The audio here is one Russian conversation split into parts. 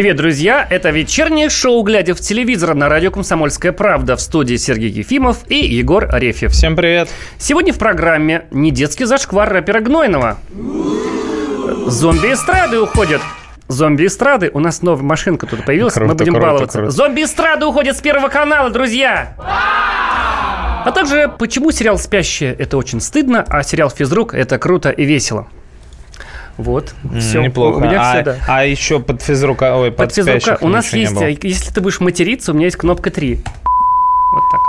Привет, друзья! Это вечернее шоу «Глядя в телевизор» на радио «Комсомольская правда» в студии Сергей Ефимов и Егор Арефьев. Всем привет! Сегодня в программе не детский зашквар рэпера Гнойного. Зомби-эстрады уходят. Зомби-эстрады. У нас новая машинка тут появилась. Круто, Мы будем круто, баловаться. Зомби-эстрады уходят с Первого канала, друзья! А также, почему сериал «Спящие» — это очень стыдно, а сериал «Физрук» — это круто и весело. Вот, все. Неплохо. У меня а, все, да. а еще под физрука, ой, под, Под физрука у нас есть, а, если ты будешь материться, у меня есть кнопка 3. Вот так.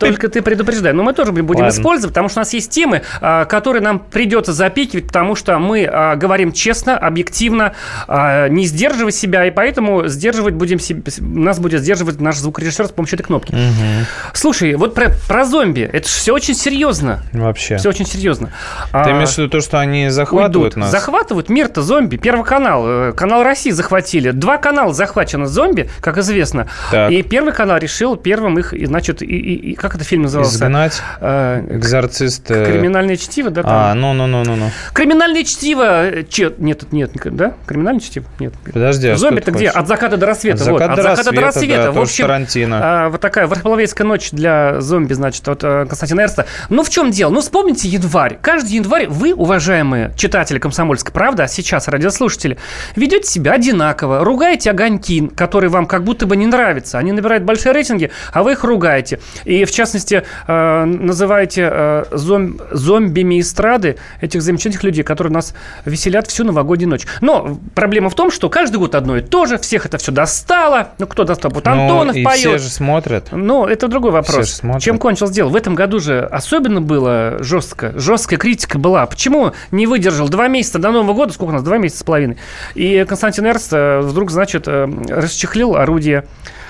Только ты предупреждай. Но мы тоже будем Ладно. использовать, потому что у нас есть темы, а, которые нам придется запикивать, потому что мы а, говорим честно, объективно, а, не сдерживая себя, и поэтому сдерживать будем нас будет сдерживать наш звукорежиссер с помощью этой кнопки. Мгм. Слушай, вот про, про зомби, это же все очень серьезно. Вообще. Все очень серьезно. Ты имеешь в виду то, что они захватывают уйдут. нас? Захватывают мир-то зомби. Первый канал. э, Канал России захватили. Два канала захвачено зомби, как известно. Так. И первый канал решил первым их, значит, и, и- и- как это фильм назывался? Изгнать Э, экзорцист. э, Криминальное чтиво, да? там? А, ну, ну, ну, ну, ну. Криминальное чтиво. э, че- Нет, нет, нет, да? Криминальное чтиво? Нет. Подожди, а Зомби-то где? От заката до рассвета. От вот. заката От до заката до рассвета, рассвета. да, В общем, Тарантино. а, вот такая Верхоловейская ночь для зомби, значит, от э, Константина Эрста. Ну, в чем дело? Ну, вспомните январь. Каждый январь вы, уважаемые читатели «Комсомольской правды», а сейчас радиослушатели, ведете себя одинаково, ругаете огоньки, которые вам как будто бы не нравятся. Они набирают большие рейтинги, а вы их ругаете. И, в частности, э, называете э, зом- зомбими эстрады этих замечательных людей, которые нас веселят всю новогоднюю ночь. Но проблема в том, что каждый год одно и то же, всех это все достало. Ну, кто достал? Вот Ну, Антонов и поет. все же смотрят. Ну, это другой Все вопрос. же смотрят. Чем кончилось дело? В этом году же особенно было жестко. Жесткая критика была. Почему не выдержал два месяца до Нового года? Сколько у нас? Два месяца с половиной. И Константин Эрст э, вдруг, значит, расчехлил орудие.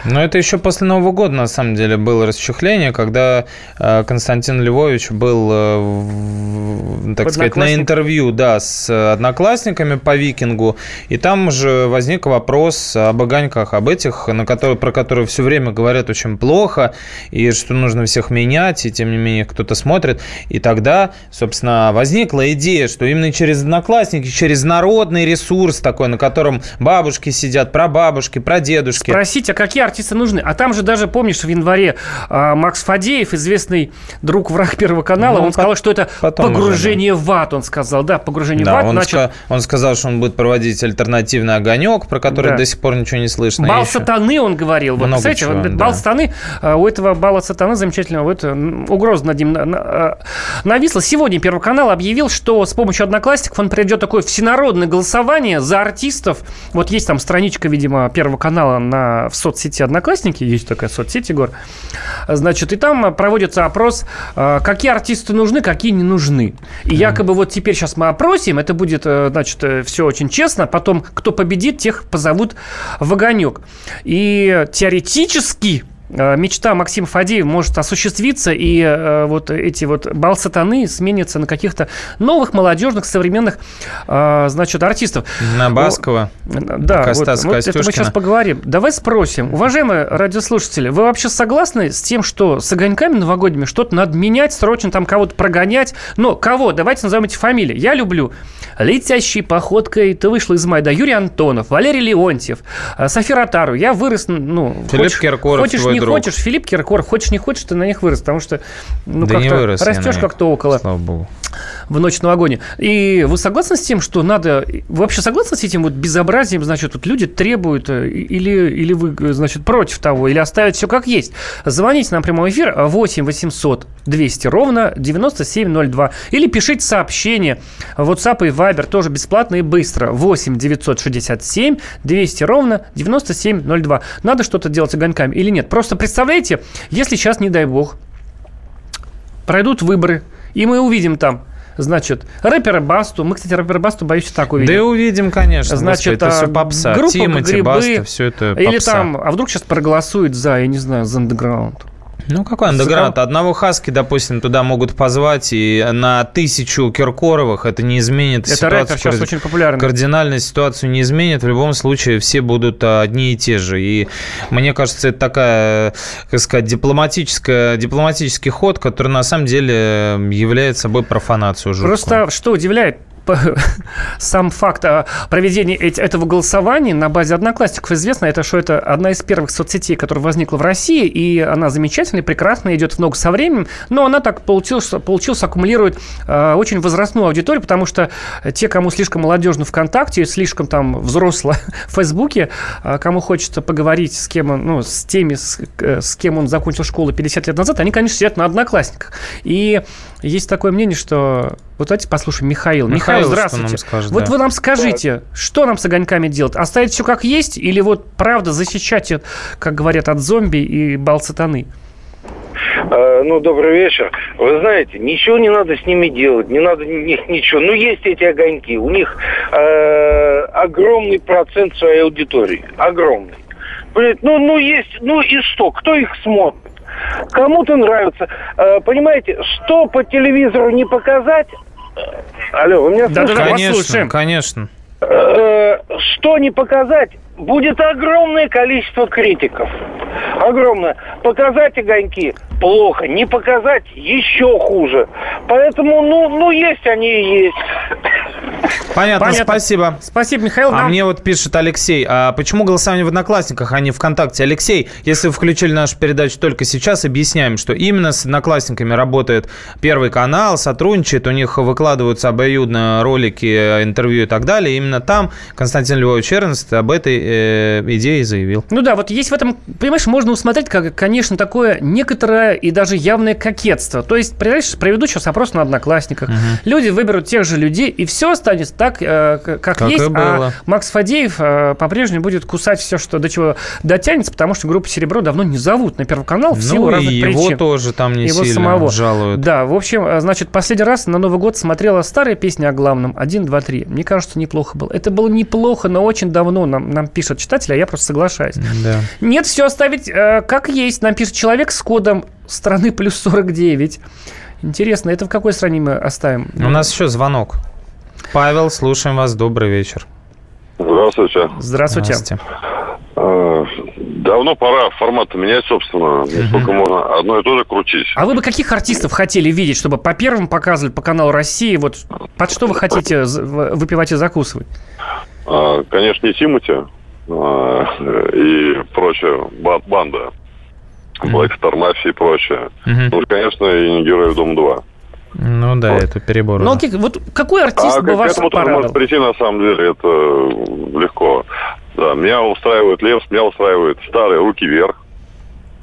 Но это еще после Нового года, на самом деле, было расчехление, когда э, Константин Львович был, э, так сказать, на интервью, да, с одноклассниками по викингу, и там же возник вопрос об огоньках, об этих, на которые, про которые все время говорят очень плохо, и что нужно всех менять, и тем не менее кто-то смотрит. И тогда, собственно, возникла идея, что именно через одноклассники, через народный ресурс такой, на котором бабушки сидят, прабабушки, прадедушки, Спросить, а какие артисты нужны? А там же даже, помнишь, в январе а, Макс Фадеев, известный друг враг Первого канала, Ну, он сказал, пот- что это потом уже, погружение в ад, он сказал. Да, погружение в Да, ад, он, значит, ска- он сказал, что он будет проводить альтернативный огонек, про который Да. до сих пор ничего не слышно. Бал еще- сатаны, он говорил. Вот, представляете, чего, вот, да. бал сатаны, а, у этого бала сатаны замечательного вот, угроза над ним а, нависла. Сегодня Первый канал объявил, что с помощью одноклассников он придет такое всенародное голосование за артистов. Вот есть там страничка, видимо, Первого канала на, в соцсети Одноклассники, есть такая соцсеть, Егор. Значит, и там проводится опрос, а, какие артисты нужны, какие не нужны. И якобы вот теперь сейчас мы опросим, это будет, э, значит, все очень честно, потом кто победит, тех позовут в огонек. И теоретически э, мечта Максима Фадеева может осуществиться, и э, вот эти вот бал сатаны сменятся на каких-то новых, молодежных, современных, э, значит, артистов. На Баскова. Да, Костаса вот, вот это мы сейчас поговорим. Давай спросим, уважаемые радиослушатели, вы вообще согласны с тем, что с огоньками новогодними что-то надо менять, срочно там кого-то прогонять? Но кого? Давайте назовем эти фамилии. Я люблю летящей походкой ты вышла из мая. Да, Юрий Антонов, Валерий Леонтьев, э, София Ротару. Я вырос, ну... Филипп хочешь, Киркоров, Хочешь, твой не друг. хочешь, Филипп Киркоров, хочешь, не хочешь, ты на них вырос, потому что ну, да как-то вырос растешь как-то около Слава богу. в ночь новогоднюю. И вы согласны с тем, что надо... Вы вообще согласны с этим вот безобразием, значит, вот люди требуют, э, или, или вы, э, значит, против того, или оставить все как есть? Звоните нам в прямой эфир 8 800 200 ровно 9702. Или пишите сообщение в WhatsApp и Viber, тоже бесплатно и быстро. 8 967 200 ровно 9702. Надо что-то делать с огоньками или нет? Просто представляете, если сейчас, не дай бог, пройдут выборы, и мы увидим там, значит, рэпера Басту. Мы, кстати, рэпера Басту, боюсь, так увидим. Да и увидим, конечно. Значит, господи, это все а, попса. группа Тимати, «Грибы» Баста, все это попса. Или там, а вдруг сейчас проголосуют за, я не знаю, за андеграунд. Ну, какой андеграунд? Одного Хаски, допустим, туда могут позвать, и на тысячу Киркоровых это не изменит Это ситуацию. рэпер сейчас очень популярный. Кардинально ситуацию не изменит. В любом случае все будут а, одни и те же. И мне кажется, это такая, как сказать, дипломатическая, дипломатический ход, который на самом деле является собой профанацию жуткую. Просто что удивляет, сам факт а, проведения этого голосования на базе одноклассников известно, это что это одна из первых соцсетей, которая возникла в России, и она замечательная, прекрасная, идет много со временем, но она так получилось, получилось аккумулирует э, очень возрастную аудиторию, потому что те, кому слишком молодежно ВКонтакте, слишком там взросло в Фейсбуке, э, кому хочется поговорить с кем он, ну, с теми, с, с кем он закончил школу 50 лет назад, они, конечно, сидят на одноклассниках. И есть такое мнение, что... Вот давайте послушаем Михаил. Михаил, Михаил здравствуйте. Скажет, вот да. вы нам скажите, так. что нам с огоньками делать? Оставить все как есть или вот правда защищать, как говорят, от зомби и бал сатаны? Э, ну, добрый вечер. Вы знаете, ничего не надо с ними делать, не надо них ничего. Ну, есть эти огоньки, у них э, огромный процент своей аудитории, огромный. Ну, ну, есть, ну и что, кто их смотрит? Кому-то нравится. Э, понимаете, что по телевизору не показать... Э, алло, вы меня слышите? Да, да, конечно, конечно. Э, что не показать, будет огромное количество критиков. Огромное. Показать огоньки плохо, не показать еще хуже. Поэтому, ну, ну есть они и есть. Понятно, Понятно. спасибо. Спасибо, Михаил. А нам... мне вот пишет Алексей, а почему голосование в Одноклассниках, а не ВКонтакте? Алексей, если вы включили нашу передачу только сейчас, объясняем, что именно с Одноклассниками работает Первый канал, сотрудничает, у них выкладываются обоюдно ролики, интервью и так далее. Именно там Константин Львович Эрнст об этой э, идее заявил. Ну да, вот есть в этом, понимаешь, можно усмотреть, как, конечно, такое некоторое и даже явное кокетство. То есть, понимаешь, проведу сейчас опрос на Одноклассниках. Угу. Люди выберут тех же людей, и все останется так, э, как, как есть. А Макс Фадеев э, по-прежнему будет кусать все, что до чего дотянется, потому что группу «Серебро» давно не зовут на Первый канал в ну, силу разных его причин. его тоже там не его сильно самого. жалуют. Да, в общем, э, значит, последний раз на Новый год смотрела старая песня о главном. Один, два, три. Мне кажется, неплохо было. Это было неплохо, но очень давно нам, нам пишет читатель, а я просто соглашаюсь. Да. Нет, все оставить э, как есть. Нам пишет человек с кодом страны плюс 49. Интересно, это в какой стране мы оставим? У нас еще звонок. Павел, слушаем вас. Добрый вечер. Здравствуйте. Здравствуйте. Здравствуйте. А, давно пора формат менять, собственно. Сколько можно одно и то же крутить. А вы бы каких артистов хотели видеть, чтобы по первым показывали по каналу России? Вот под что вы хотите выпивать и закусывать? А, конечно, не Тимати и прочая банда. Black Star Mafia и прочее. Ну, конечно, и не Героев Дом 2. Ну да, вот. это перебор. Ну, да. вот какой артист а бы вас этому порадовал? может прийти, на самом деле, это легко. Да, меня устраивает Левс, меня устраивает старые «Руки вверх».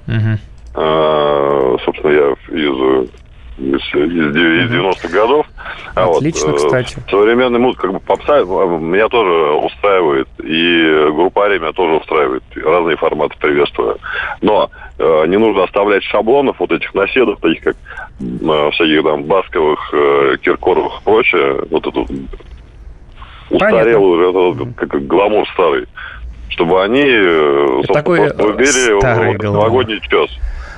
Угу. А, собственно, я из из, из 90-х годов. Отлично, а вот, кстати. Современный муз, как бы попса меня тоже устраивает, и группа меня тоже устраивает. Разные форматы приветствую. Но э, не нужно оставлять шаблонов, вот этих наседов, таких как э, всяких там Басковых, э, Киркоровых и прочее. Вот эту устарелую, это, вот, как гламур старый. Чтобы они, э, собственно, убили вот, новогодний час.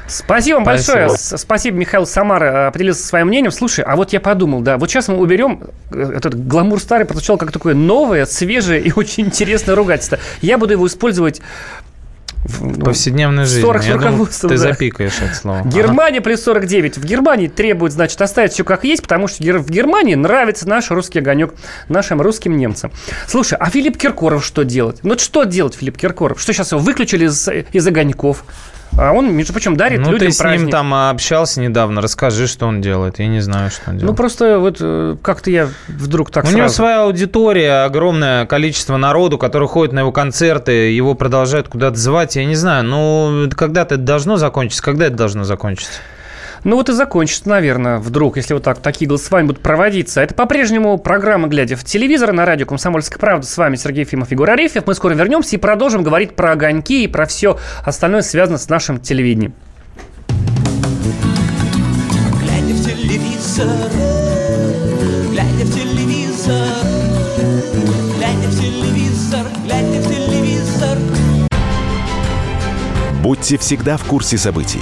Спасибо вам Спасибо. большое. Спасибо, Михаил Самара э, поделился своим мнением. Слушай, а вот я подумал, да, вот сейчас мы уберем э, этот гламур старый, прозвучал как такое новое, свежее и очень интересное ругательство. Я буду его использовать в ну, повседневной жизни. 40 Я думаю, ты да. запикаешь это слово. Германия ага. плюс 49. В Германии требуют, значит, оставить все как есть, потому что в Германии нравится наш русский огонек нашим русским немцам. Слушай, а Филипп Киркоров что делать? Ну, что делать, Филипп Киркоров? Что сейчас его выключили из, из огоньков? А он, между прочим, дарит ну, людям ты с праздник. ним там общался недавно. Расскажи, что он делает. Я не знаю, что он ну, делает. Ну, просто вот э, как-то я вдруг так У сразу... него своя аудитория, огромное количество народу, который ходит на его концерты, его продолжают куда-то звать. Я не знаю, ну, когда-то это должно закончиться? Когда это должно закончиться? Ну вот и закончится, наверное, вдруг, если вот так такие голосования будут проводиться. Это по-прежнему программа «Глядя в телевизор» на радио «Комсомольская правда». С вами Сергей Фимов, Егор Арефьев. Мы скоро вернемся и продолжим говорить про огоньки и про все остальное, связанное с нашим телевидением. Глядя в телевизор, глядя в телевизор, глядя в телевизор, глядя в телевизор. Будьте всегда в курсе событий.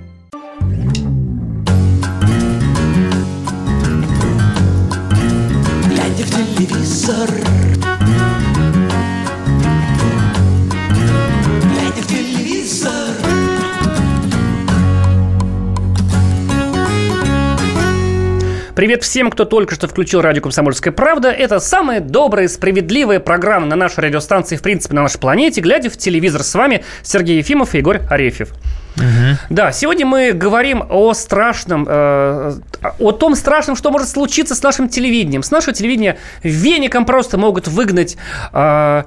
Привет всем, кто только что включил радио «Комсомольская правда». Это самая добрая, справедливая программа на нашей радиостанции, в принципе, на нашей планете. Глядя в телевизор с вами Сергей Ефимов и Егор Арефьев. Угу. Да, сегодня мы говорим о страшном, э, о том страшном, что может случиться с нашим телевидением. С нашего телевидения веником просто могут выгнать... Э,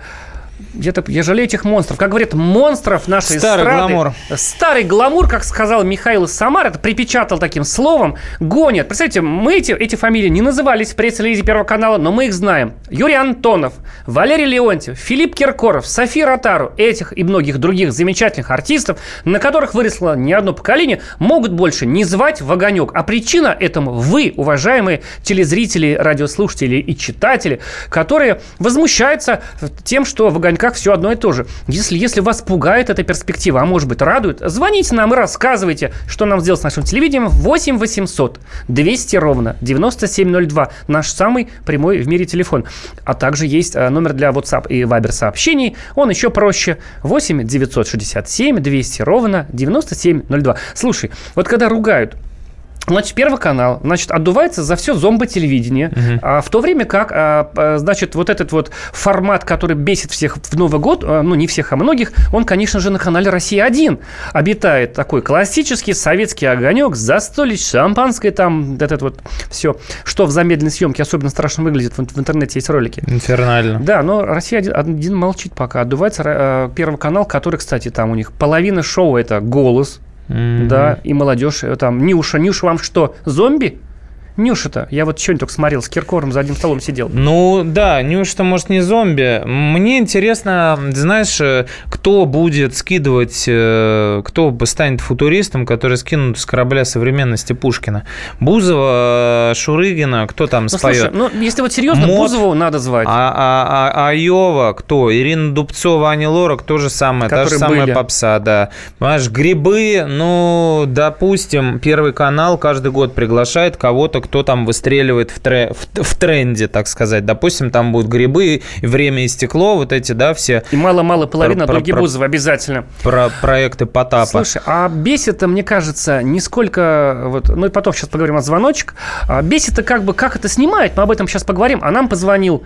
где-то я жалею этих монстров. Как говорят, монстров нашей Старый эстрады. гламур. Старый гламур, как сказал Михаил Самар, это припечатал таким словом, гонят. Представьте, мы эти, эти фамилии не назывались в пресс-релизе Первого канала, но мы их знаем. Юрий Антонов, Валерий Леонтьев, Филипп Киркоров, София Ротару, этих и многих других замечательных артистов, на которых выросло не одно поколение, могут больше не звать в огонек. А причина этому вы, уважаемые телезрители, радиослушатели и читатели, которые возмущаются тем, что в огоньках все одно и то же. Если, если вас пугает эта перспектива, а может быть радует, звоните нам и рассказывайте, что нам сделать с нашим телевидением. 8 800 200 ровно 9702. Наш самый прямой в мире телефон. А также есть э, номер для WhatsApp и Viber сообщений. Он еще проще. 8 967 200 ровно 9702. Слушай, вот когда ругают Значит, Первый канал, значит, отдувается за все зомбо-телевидение, угу. а, в то время как, а, значит, вот этот вот формат, который бесит всех в Новый год, а, ну, не всех, а многих, он, конечно же, на канале «Россия-1» обитает такой классический советский огонек, застолье, шампанское там, этот вот все, что в замедленной съемке особенно страшно выглядит, в, в интернете есть ролики. Инфернально. Да, но «Россия-1» молчит пока, отдувается а, Первый канал, который, кстати, там у них половина шоу – это «Голос», Mm-hmm. Да, и молодежь э, там, Нюша, Нюша вам что, зомби? Нюша-то, я вот сегодня только смотрел, с Киркором за одним столом сидел. Ну, да, Нюша-то, может, не зомби. Мне интересно, знаешь, э, кто будет скидывать, э, кто станет футуристом, который скинут с корабля современности Пушкина? Бузова, Шурыгина, кто там ну, споет? Слушай, ну, если вот серьезно, Мод, Бузову надо звать. А, а, а, Айова, кто? Ирина Дубцова, Ани Лорак, то же самое, та же самая были. попса, да. Понимаешь, грибы, ну, допустим, Первый канал каждый год приглашает кого-то, кто там выстреливает в, тре, в, в тренде, так сказать. Допустим, там будут грибы, время и стекло, вот эти, да, все. И мало-мало половина про, про, Бузова обязательно. Про проекты Потапа. Слушай, а бесит мне кажется, нисколько... Вот, ну и потом сейчас поговорим о звоночек. А бесит как бы, как это снимает, мы об этом сейчас поговорим. А нам позвонил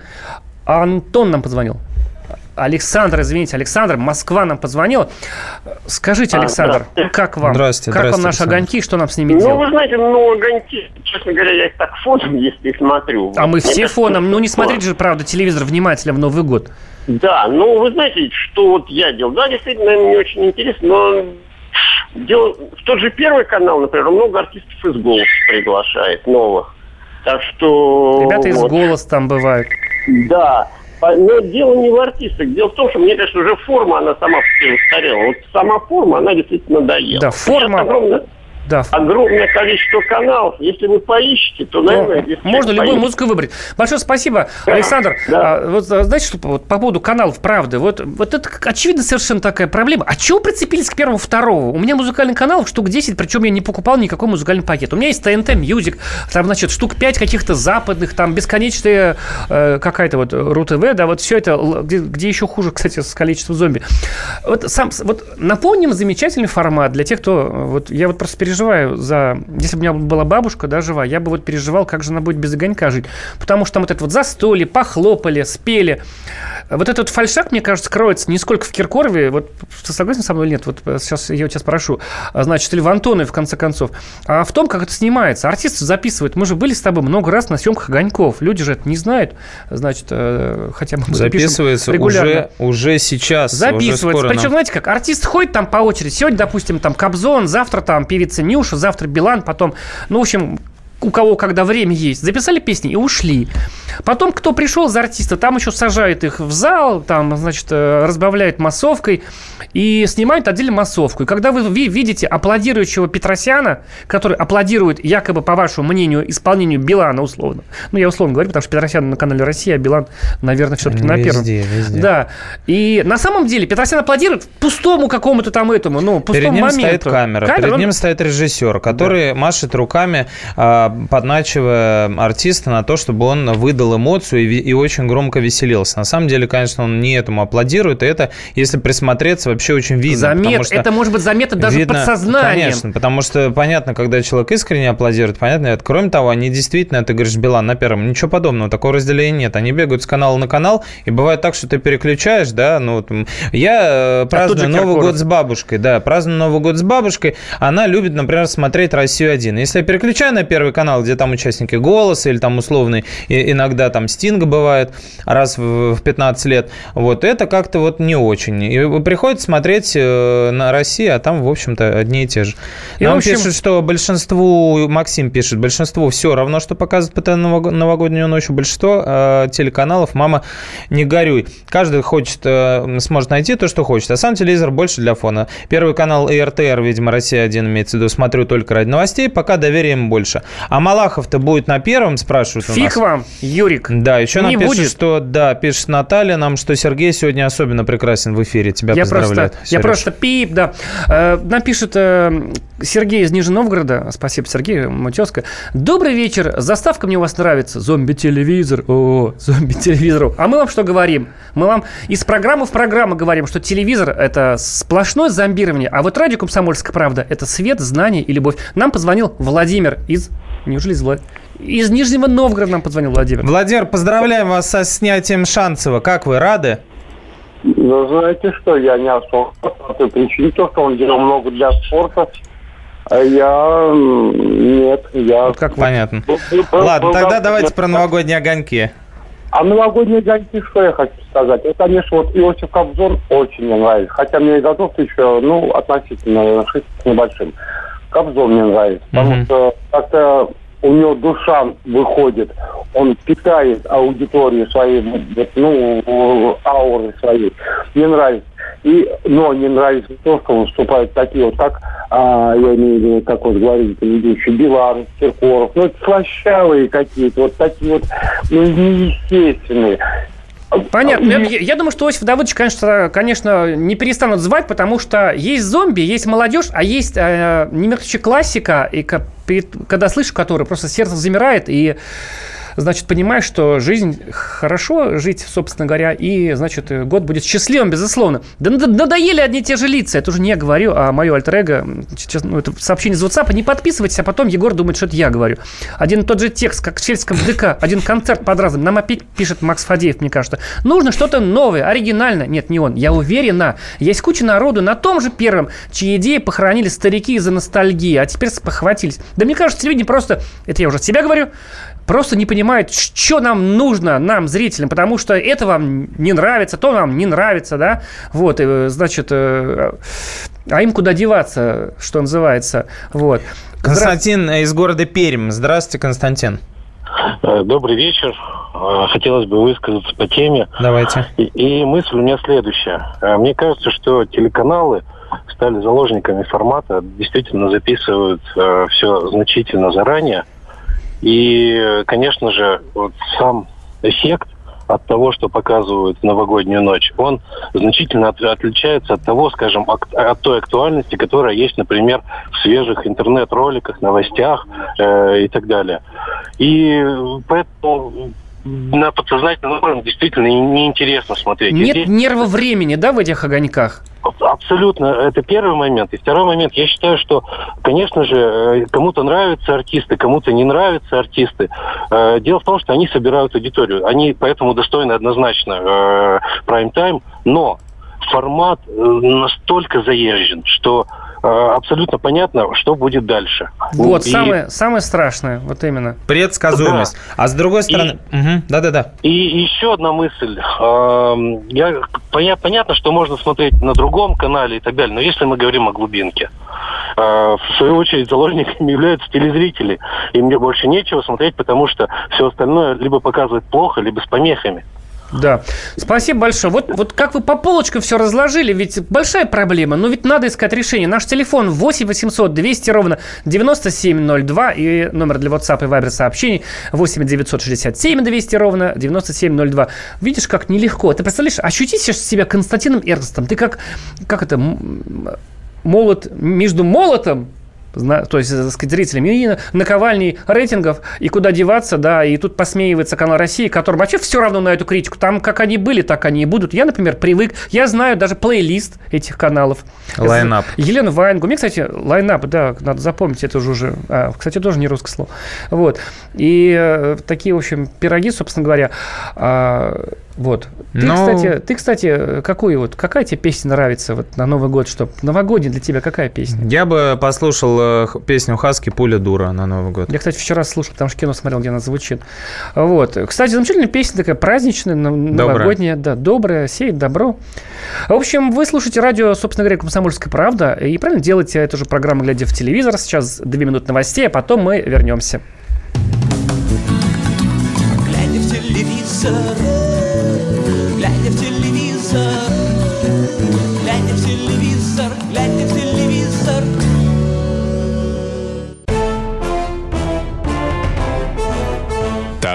Антон нам позвонил. Александр, извините, Александр, Москва нам позвонила. Скажите, а, Александр, а, как вам? Здравствуйте. Как здравствуйте, вам наши огоньки, что нам с ними ну, делать? Ну, вы знаете, ну, огоньки, честно говоря, я их так фоном, если смотрю. А мы все фоном. Ну, не смотрите же, правда, телевизор внимательно в Новый год. Да, ну, вы знаете, что вот я делал. Да, действительно, мне очень интересно, но дело... в тот же Первый канал, например, много артистов из «Голоса» приглашает, новых. Так что... Ребята вот. из «Голос» там бывают. Да. Но дело не в артистах. Дело в том, что мне кажется, уже форма, она сама устарела. Вот сама форма, она действительно надоела. Да, форма... Огромное, да. огромное количество каналов. Если вы поищете, то, наверное... Ну, можно любую поищите. музыку выбрать. Большое спасибо, да. Александр. Да. А, вот знаете, что вот, по поводу каналов, правда, вот, вот это очевидно совершенно такая проблема. А чего прицепились к первому, второму? У меня музыкальный канал штук 10, причем я не покупал никакой музыкальный пакет. У меня есть TNT Music, там, значит, штук 5 каких-то западных, там бесконечная э, какая-то вот РУ-ТВ, да, вот все это, где, где еще хуже, кстати, с количеством зомби. Вот сам, вот напомним замечательный формат для тех, кто, вот я вот просто переживаю переживаю за... Если бы у меня была бабушка, да, жива, я бы вот переживал, как же она будет без огонька жить. Потому что там вот это вот застолье, похлопали, спели. Вот этот фальшак, мне кажется, кроется не сколько в Киркорове, вот ты согласен со мной или нет? Вот сейчас я тебя спрошу. А, значит, или в Антонове, в конце концов. А в том, как это снимается. Артисты записывают. Мы же были с тобой много раз на съемках огоньков. Люди же это не знают. Значит, э, хотя бы Записывается регулярно. уже, уже сейчас. Записывается. Уже Причем, нам... знаете как, артист ходит там по очереди. Сегодня, допустим, там Кобзон, завтра там певица Нюша, завтра Билан, потом, ну, в общем, у кого когда время есть, записали песни и ушли. Потом, кто пришел за артиста, там еще сажают их в зал, там, значит, э, разбавляют массовкой и снимают отдельно массовку. И когда вы видите аплодирующего Петросяна, который аплодирует якобы, по вашему мнению, исполнению Билана условно. Ну, я условно говорю, потому что Петросян на канале «Россия», а Билан, наверное, все-таки на первом. Везде. Да. И на самом деле Петросян аплодирует пустому какому-то там этому, ну, пустому Перед ним моменту. стоит камера, камера перед он... ним стоит режиссер, который да. машет руками, а, подначивая артиста на то, чтобы он выдал эмоцию и, и очень громко веселился. На самом деле, конечно, он не этому аплодирует, и это, если присмотреться, вообще очень видно. Замет, что это может быть заметно даже видно, подсознанием. Конечно, потому что понятно, когда человек искренне аплодирует, понятно, это. Кроме того, они действительно, ты говоришь, Билан на первом, ничего подобного, такого разделения нет. Они бегают с канала на канал, и бывает так, что ты переключаешь, да, ну, я э, праздную а Новый год с бабушкой, да, праздную Новый год с бабушкой, она любит, например, смотреть «Россию-1». Если я переключаю на первый канал, где там участники «Голоса» или там условный, иногда там «Стинга» бывает раз в 15 лет, вот это как-то вот не очень. И приходится смотреть э, на Россию, а там, в общем-то, одни и те же. И Нам общем... пишут, что большинству, Максим пишет, большинству все равно, что показывают по новогоднюю ночь, большинство э, телеканалов «Мама, не горюй». Каждый хочет, э, сможет найти то, что хочет, а сам телевизор больше для фона. Первый канал РТР, видимо, «Россия-1» имеется в виду, смотрю только ради новостей, пока доверием больше. А Малахов-то будет на первом, спрашивают Фиг у нас. вам, Юрик. Да, еще нам пишет, будет. что, да, пишет Наталья нам, что Сергей сегодня особенно прекрасен в эфире. Тебя я поздравляют. Просто, я просто пип, да. Э, напишет э, Сергей из Нижнего Новгорода. Спасибо, Сергей, мой тезка. Добрый вечер. Заставка мне у вас нравится. Зомби-телевизор. О, зомби-телевизор. А мы вам что говорим? Мы вам из программы в программу говорим, что телевизор – это сплошное зомбирование, а вот радио «Комсомольская правда» – это свет, знание и любовь. Нам позвонил Владимир из... Неужели из Влад... Из Нижнего Новгорода нам позвонил Владимир. Владимир, поздравляем вас со снятием Шанцева. Как вы, рады? Ну, знаете что, я не особо по той причине, то, что он делал много для спорта. А я... Нет, я... Вот как понятно. Ладно, тогда давайте про новогодние огоньки. А новогодние огоньки, что я хочу сказать? Это, конечно, вот Иосиф Кобзон очень мне нравится. Хотя мне и годов еще, ну, относительно 6 с небольшим. Кобзон мне нравится. Потому mm-hmm. что как-то у него душа выходит, он питает аудиторию своей, ну, ауры своей. Мне нравится. И, но не нравится то, что выступают такие вот, как, а, я имею в виду, как вот говорит ведущий, Билан, Киркоров, ну, это слащавые какие-то, вот такие вот, ну, неестественные. Понятно. Я, я думаю, что Осип Давыдович, конечно, конечно, не перестанут звать, потому что есть зомби, есть молодежь, а есть э, немертвящая классика, и когда слышу которую, просто сердце замирает, и значит, понимаешь, что жизнь хорошо жить, собственно говоря, и, значит, год будет счастливым, безусловно. Да надоели одни и те же лица. Это уже не я говорю, а мое альтер эго. Сейчас, ну, это сообщение из WhatsApp. Не подписывайтесь, а потом Егор думает, что это я говорю. Один и тот же текст, как в сельском ДК. Один концерт под разом. Нам опять пишет Макс Фадеев, мне кажется. Нужно что-то новое, оригинальное. Нет, не он. Я уверена. Есть куча народу на том же первом, чьи идеи похоронили старики из-за ностальгии, а теперь спохватились. Да мне кажется, телевидение просто, это я уже от себя говорю, просто не понимают, что нам нужно, нам, зрителям, потому что это вам не нравится, то вам не нравится, да, вот, и, значит, э, а им куда деваться, что называется, вот. Константин Здра... из города Пермь. Здравствуйте, Константин. Э, добрый вечер. Э, хотелось бы высказаться по теме. Давайте. И, и мысль у меня следующая. Мне кажется, что телеканалы стали заложниками формата, действительно записывают э, все значительно заранее, и, конечно же, вот сам эффект от того, что показывают в новогоднюю ночь, он значительно от, отличается от того, скажем, от, от той актуальности, которая есть, например, в свежих интернет-роликах, новостях э, и так далее. И поэтому на подсознательном уровне действительно неинтересно смотреть. Нет Здесь... нерва времени, да, в этих огоньках? Абсолютно. Это первый момент. И второй момент. Я считаю, что, конечно же, э, кому-то нравятся артисты, кому-то не нравятся артисты. Э, дело в том, что они собирают аудиторию. Они поэтому достойны однозначно прайм-тайм. Э, Но формат настолько заезжен, что абсолютно понятно, что будет дальше. Вот, и... самое, самое страшное, вот именно. Предсказуемость. Да. А с другой стороны... Да-да-да. И, и еще одна мысль. Эм, я, понятно, что можно смотреть на другом канале и так далее, но если мы говорим о глубинке, э, в свою очередь заложниками являются телезрители. И мне больше нечего смотреть, потому что все остальное либо показывает плохо, либо с помехами. Да. Спасибо большое. Вот, вот как вы по полочкам все разложили, ведь большая проблема, но ведь надо искать решение. Наш телефон 8 800 200 ровно 9702 и номер для WhatsApp и Viber сообщений 8 967 200 ровно 9702. Видишь, как нелегко. Ты представляешь, ощути себя Константином Эрнстом. Ты как, как это, молот между молотом то есть, так сказать, зрителями, и наковальней рейтингов, и куда деваться, да, и тут посмеивается канал России, которым вообще все равно на эту критику. Там как они были, так они и будут. Я, например, привык, я знаю даже плейлист этих каналов. Line-up. Елена Ваенгу. Мне, кстати, line-up, да, надо запомнить, это уже уже... А, кстати, тоже не русское слово. Вот. И э, такие, в общем, пироги, собственно говоря, э, вот. Ты, Но... кстати, ты, кстати, какую вот, какая тебе песня нравится вот на Новый год, что новогодняя для тебя какая песня? Я бы послушал э, песню Хаски «Пуля дура» на Новый год. Я, кстати, вчера слушал, потому что кино смотрел, где она звучит. Вот. Кстати, замечательная песня такая праздничная, новогодняя, добрая. да, добрая, сеет добро. В общем, вы слушаете радио, собственно говоря, «Комсомольская правда», и правильно делаете эту же программу, глядя в телевизор. Сейчас две минуты новостей, а потом мы вернемся. Глядя в телевизор,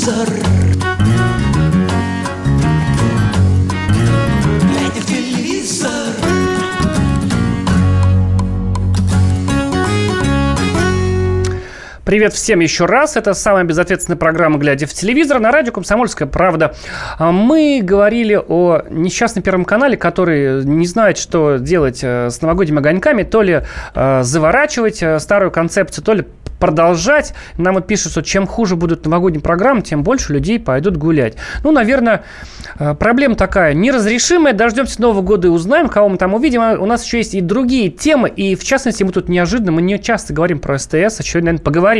Телевизор. Привет всем еще раз. Это самая безответственная программа «Глядя в телевизор» на радио «Комсомольская правда». А, мы говорили о несчастном Первом канале, который не знает, что делать э, с новогодними огоньками. То ли э, заворачивать э, старую концепцию, то ли продолжать. Нам вот пишут, что чем хуже будут новогодние программы, тем больше людей пойдут гулять. Ну, наверное, проблема такая неразрешимая. Дождемся Нового года и узнаем, кого мы там увидим. А у нас еще есть и другие темы. И, в частности, мы тут неожиданно, мы не часто говорим про СТС, а сегодня, наверное, поговорим.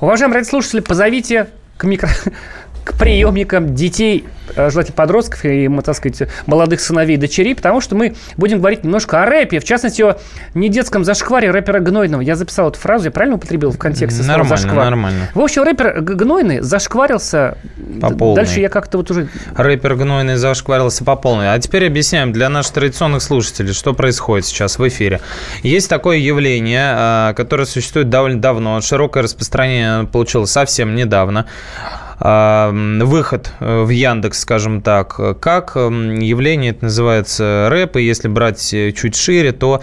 Уважаемые радиослушатели, позовите к микро к приемникам детей, э, желательно подростков и, так сказать, молодых сыновей и дочерей, потому что мы будем говорить немножко о рэпе, в частности, о не детском зашкваре рэпера Гнойного. Я записал эту фразу, я правильно употребил в контексте нормально, слова зашквар? Нормально, В общем, рэпер Гнойный зашкварился. По полной. Дальше я как-то вот уже... Рэпер Гнойный зашкварился по полной. А теперь объясняем для наших традиционных слушателей, что происходит сейчас в эфире. Есть такое явление, а, которое существует довольно давно, широкое распространение получилось совсем недавно выход э, в Яндекс, скажем так, как явление это называется рэп, и если брать э, чуть шире, то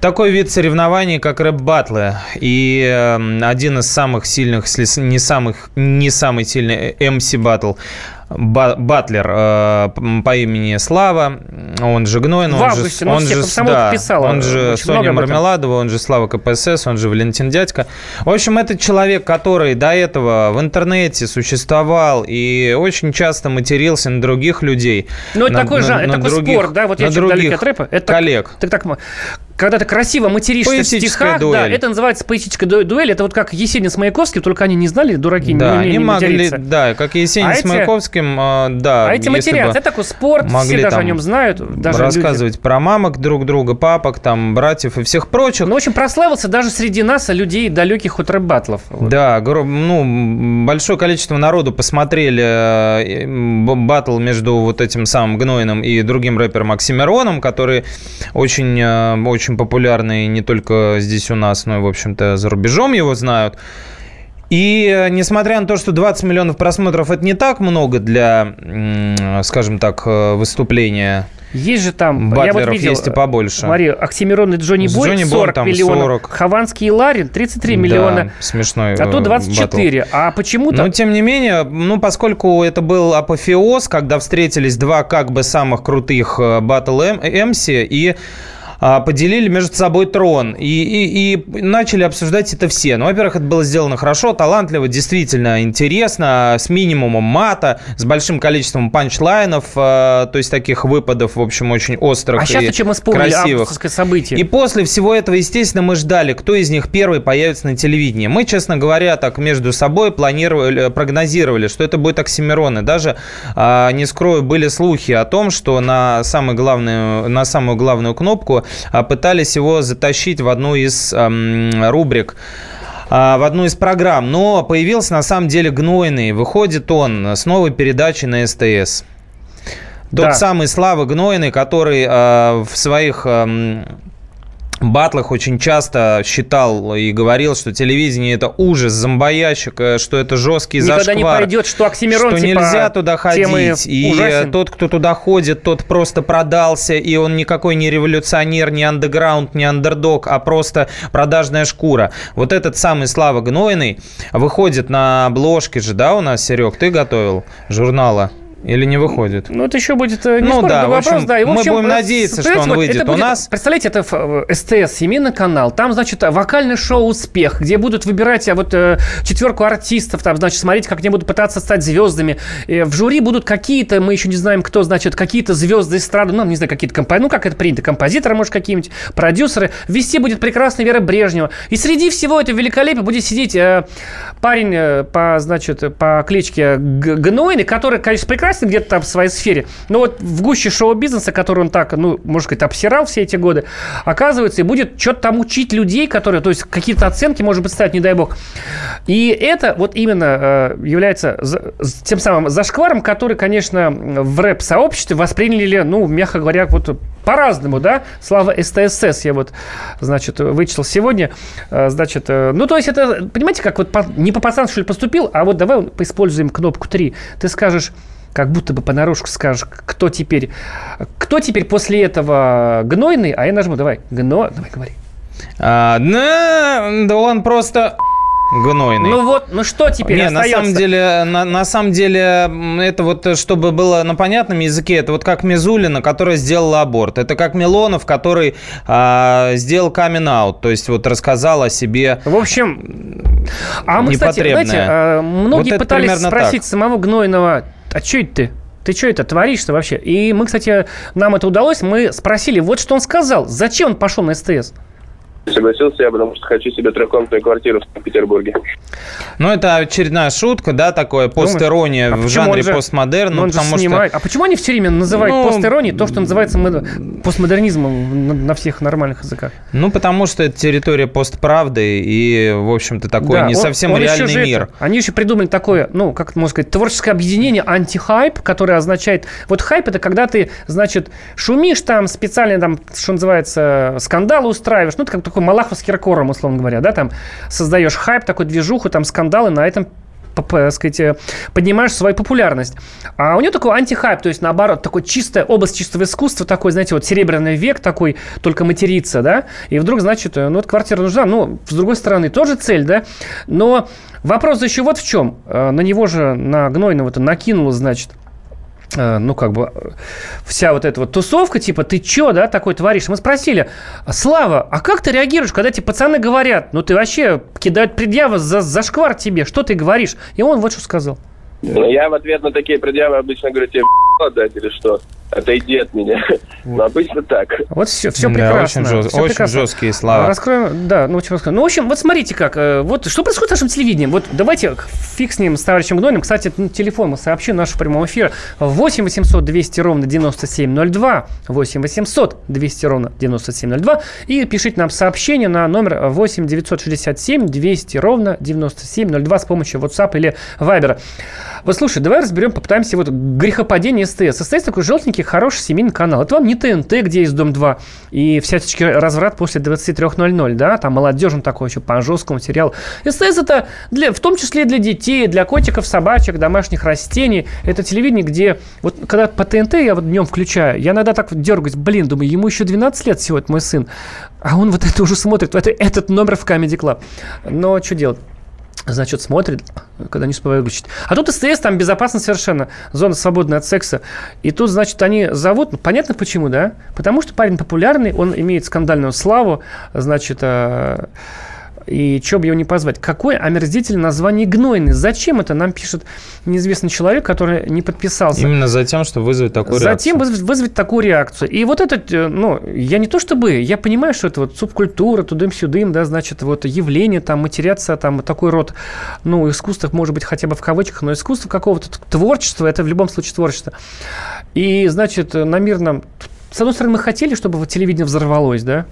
такой вид соревнований, как рэп-батлы. И один из самых сильных, не, самых, не самый сильный MC-батл Батлер э, по имени Слава, он же Гнойный, он же, он же, да, писала он же Соня Мармеладова, он же Слава КПСС, он же Валентин Дядька. В общем, это человек, который до этого в интернете существовал и очень часто матерился на других людей. Ну, это такой, на, же, на, это такой других, спор, да, вот я чуть далек от рэпа. Это коллег. Так, так, так, когда ты красиво материшься в стихах, дуэль. да, это называется поэтическая дуэль. Это вот как Есенин с Маяковским, только они не знали, дураки, да, не, не, не могли, материться. Да, как Есенин а с Маяковским, эти, да. А эти матерятся, это такой спорт, могли все даже о нем знают. Даже рассказывать люди. про мамок друг друга, папок, там, братьев и всех прочих. Ну, в общем, прославился даже среди нас, людей далеких от рэп-батлов. Вот. Да, ну, большое количество народу посмотрели э, батл между вот этим самым Гнойным и другим рэпером Оксимироном, который очень, э, очень очень популярный не только здесь у нас, но и, в общем-то, за рубежом его знают. И э, несмотря на то, что 20 миллионов просмотров это не так много для, скажем так, э, выступления есть же там, Батлеров я вот видел, есть и побольше. Смотри, Оксимирон и Джонни Бой Джонни 40 Бон, миллионов, 40. Хованский и Ларин 33 да, миллиона. смешной А то 24. Батл. А почему-то... Но, тем не менее, ну, поскольку это был апофеоз, когда встретились два как бы самых крутых батл МС и поделили между собой трон и, и, и начали обсуждать это все. Ну, во-первых, это было сделано хорошо, талантливо, действительно интересно, с минимумом мата, с большим количеством панчлайнов, э, то есть таких выпадов, в общем, очень острых а сейчас, и чем мы вспомнили красивых. событие. И после всего этого, естественно, мы ждали, кто из них первый появится на телевидении. Мы, честно говоря, так между собой планировали, прогнозировали, что это будет Оксимирон. И даже, э, не скрою, были слухи о том, что на, самый главный, на самую главную кнопку а, пытались его затащить в одну из эм, рубрик а, в одну из программ, но появился на самом деле гнойный. Выходит он с новой передачи на СТС. Тот да. самый Слава Гнойный, который э, в своих э, батлах очень часто считал и говорил, что телевидение это ужас, зомбоящик, э, что это жесткий Никогда зашквар. Никогда не пойдет, что Оксимирон Что типа нельзя туда ходить. И ужасен. тот, кто туда ходит, тот просто продался, и он никакой не революционер, не андеграунд, не андердог, а просто продажная шкура. Вот этот самый Слава Гнойный выходит на обложке же, да, у нас, Серег, ты готовил журнала? Или не выходит? Ну, это еще будет э, не ну, да, вопрос, общем, да. И, в общем, мы будем надеяться, что он вот выйдет будет, у нас. Представляете, это э, СТС, семейный канал. Там, значит, вокальное шоу «Успех», где будут выбирать а вот э, четверку артистов, там, значит, смотреть, как они будут пытаться стать звездами. В жюри будут какие-то, мы еще не знаем, кто, значит, какие-то звезды эстрады, ну, не знаю, какие-то композиторы, ну, как это принято, композиторы, может, какие-нибудь, продюсеры. Вести будет прекрасная Вера Брежнева. И среди всего этого великолепия будет сидеть э, парень э, по, значит, по кличке Гнойный, который, конечно, прекрасен где-то там в своей сфере. Но вот в гуще шоу-бизнеса, который он так, ну, можно сказать, обсирал все эти годы, оказывается, и будет что-то там учить людей, которые, то есть какие-то оценки, может быть, ставить, не дай бог. И это вот именно э, является тем самым зашкваром, который, конечно, в рэп-сообществе восприняли, ну, мягко говоря, вот по-разному, да? Слава СТСС я вот, значит, вычитал сегодня. Э, значит, э, ну, то есть это, понимаете, как вот не по пацан, что ли, поступил, а вот давай поиспользуем кнопку 3. Ты скажешь, как будто бы понарошку скажешь, кто теперь, кто теперь после этого гнойный, а я нажму, давай, гно, давай, говори. А, да он просто гнойный. Ну вот, ну что теперь Не, остается? на самом деле, на, на самом деле, это вот, чтобы было на понятном языке, это вот как Мизулина, которая сделала аборт. Это как Милонов, который а, сделал камин аут, то есть вот рассказал о себе В общем, а мы, кстати, знаете, а, многие вот пытались спросить так. самого Гнойного, а что это ты? Ты что это творишь-то вообще? И мы, кстати, нам это удалось, мы спросили, вот что он сказал, зачем он пошел на СТС? Согласился я, потому что хочу себе трехкомнатную квартиру в Санкт-Петербурге. Ну, это очередная шутка, да, такое постирония а в жанре же, постмодерн. Ну, потому что... А почему они все время называют ну, постиронией то, что называется постмодернизмом на, на всех нормальных языках? Ну, потому что это территория постправды и, в общем-то, такой да, не он, совсем он реальный мир. Это, они еще придумали такое, ну, как можно сказать, творческое объединение антихайп, которое означает... Вот хайп – это когда ты, значит, шумишь там, специально там, что называется, скандалы устраиваешь, ну, это как такой Малахов с Киркором, условно говоря, да, там создаешь хайп, такую движуху, там скандалы, на этом так сказать, э, поднимаешь свою популярность. А у него такой антихайп, то есть, наоборот, такой чистая область чистого искусства, такой, знаете, вот серебряный век такой, только материться, да, и вдруг, значит, э, ну, вот квартира нужна, ну, с другой стороны, тоже цель, да, но вопрос еще вот в чем. Э, на него же, на Гнойного-то накинуло, значит, ну, как бы, вся вот эта вот тусовка, типа, ты чё, да, такой творишь? Мы спросили, Слава, а как ты реагируешь, когда тебе пацаны говорят, ну, ты вообще кидают предъявы за, за шквар тебе, что ты говоришь? И он вот что сказал. Ну, я в ответ на такие предъявы обычно говорю, тебе отдать или что? Отойди от меня. Но обычно так. Вот все, все да, прекрасно. Очень, жест, все очень прекрасно. жесткие слова. Раскроем, да, ну, очень. Ну, в общем, вот смотрите как. Э, вот что происходит с нашим телевидением. Вот давайте фиг с ним, с товарищем Гнойным. Кстати, телефон мы сообщим нашего прямого эфира. 8 800 200 ровно 9702. 8 800 200 ровно 9702. И пишите нам сообщение на номер 8 967 200 ровно 9702 с помощью WhatsApp или Viber. Вот слушай, давай разберем, попытаемся вот грехопадение СТС. СТС такой желтенький, хороший семейный канал. Это вам не ТНТ, где есть Дом-2 и всяческий разврат после 23.00, да, там молодежный такой еще по жесткому материалу. СТС это для, в том числе для детей, для котиков, собачек, домашних растений. Это телевидение, где вот когда по ТНТ я вот днем включаю, я иногда так дергаюсь, блин, думаю, ему еще 12 лет всего, это мой сын, а он вот это уже смотрит, это, этот номер в Comedy Club. Но что делать? Значит, смотрит, когда не успеваю выключить. А тут СТС, там безопасно совершенно, зона свободная от секса. И тут, значит, они зовут, ну, понятно почему, да? Потому что парень популярный, он имеет скандальную славу, значит, э, и что бы его не позвать? Какое омерзительное название гнойный? Зачем это нам пишет неизвестный человек, который не подписался? Именно за тем, что вызвать такую Затем реакцию. Затем вызвать такую реакцию. И вот это, э, ну, я не то чтобы, я понимаю, что это вот субкультура, тудым-сюдым, да, значит, вот явление, там, матеряться, там, такой род, ну, искусства, может быть, хотя бы в кавычках, но искусство какого-то творчества, это в любом случае творчество. И, значит, на мирном с одной стороны, мы хотели, чтобы телевидение взорвалось, да?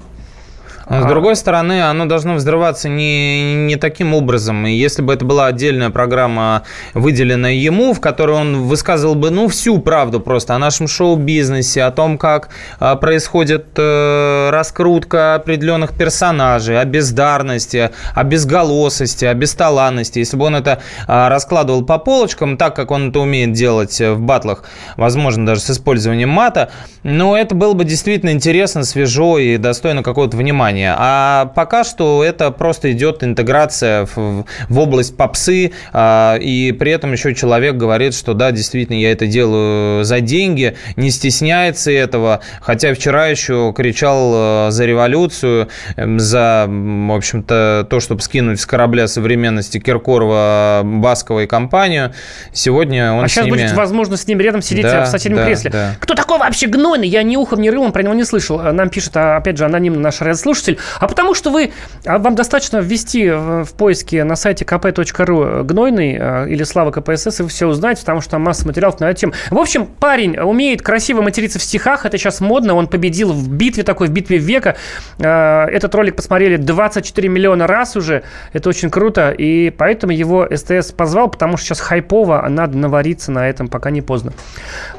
А с другой стороны, оно должно взрываться не, не таким образом. И если бы это была отдельная программа, выделенная ему, в которой он высказывал бы ну, всю правду просто о нашем шоу-бизнесе, о том, как а, происходит э, раскрутка определенных персонажей, о бездарности, о безголосости, о бесталанности. Если бы он это а, раскладывал по полочкам, так как он это умеет делать в батлах, возможно, даже с использованием мата, ну, это было бы действительно интересно, свежо и достойно какого-то внимания образования. А пока что это просто идет интеграция в, в область попсы, а, и при этом еще человек говорит, что да, действительно, я это делаю за деньги, не стесняется этого, хотя вчера еще кричал э, за революцию, эм, за, в общем-то, то, чтобы скинуть с корабля современности Киркорова Баскова и компанию. Сегодня он А сейчас ними... будет возможность с ним рядом сидеть да, в соседнем да, кресле. Да. Кто такой вообще гнойный? Я ни ухом, ни рылом про него не слышал. Нам пишет, а, опять же, анонимно наш радиослушатель слушатель, а потому что вы, а вам достаточно ввести в, поиске на сайте kp.ru гнойный а, или Слава КПСС, и вы все узнаете, потому что там масса материалов на эту тему. В общем, парень умеет красиво материться в стихах, это сейчас модно, он победил в битве такой, в битве века. А, этот ролик посмотрели 24 миллиона раз уже, это очень круто, и поэтому его СТС позвал, потому что сейчас хайпово, а надо навариться на этом, пока не поздно.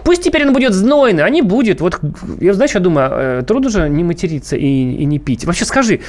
Пусть теперь он будет знойный, а не будет. Вот, я, знаешь, я думаю, э, трудно же не материться и, и не пить. Вообще скажи,